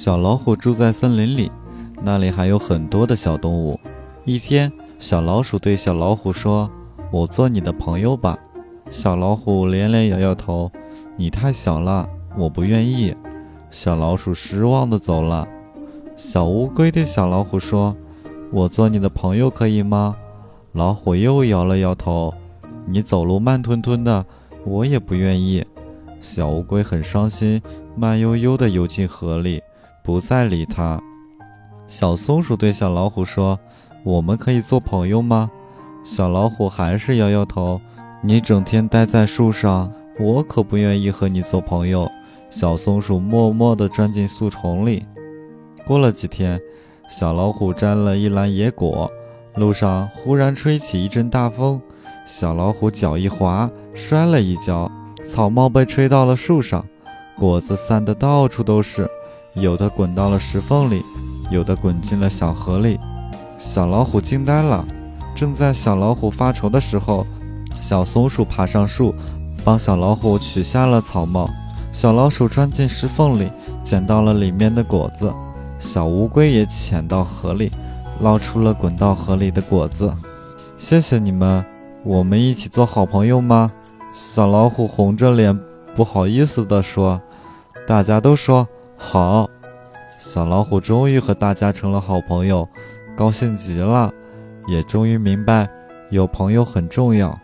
小老虎住在森林里，那里还有很多的小动物。一天，小老鼠对小老虎说：“我做你的朋友吧。”小老虎连连摇摇头：“你太小了，我不愿意。”小老鼠失望地走了。小乌龟对小老虎说：“我做你的朋友可以吗？”老虎又摇了摇头：“你走路慢吞吞的，我也不愿意。”小乌龟很伤心，慢悠悠地游进河里，不再理他。小松鼠对小老虎说：“我们可以做朋友吗？”小老虎还是摇摇头：“你整天待在树上，我可不愿意和你做朋友。”小松鼠默默地钻进树丛里。过了几天，小老虎摘了一篮野果，路上忽然吹起一阵大风，小老虎脚一滑，摔了一跤。草帽被吹到了树上，果子散得到处都是，有的滚到了石缝里，有的滚进了小河里。小老虎惊呆了。正在小老虎发愁的时候，小松鼠爬上树，帮小老虎取下了草帽。小老鼠钻进石缝里，捡到了里面的果子。小乌龟也潜到河里，捞出了滚到河里的果子。谢谢你们，我们一起做好朋友吗？小老虎红着脸，不好意思地说：“大家都说好。”小老虎终于和大家成了好朋友，高兴极了，也终于明白有朋友很重要。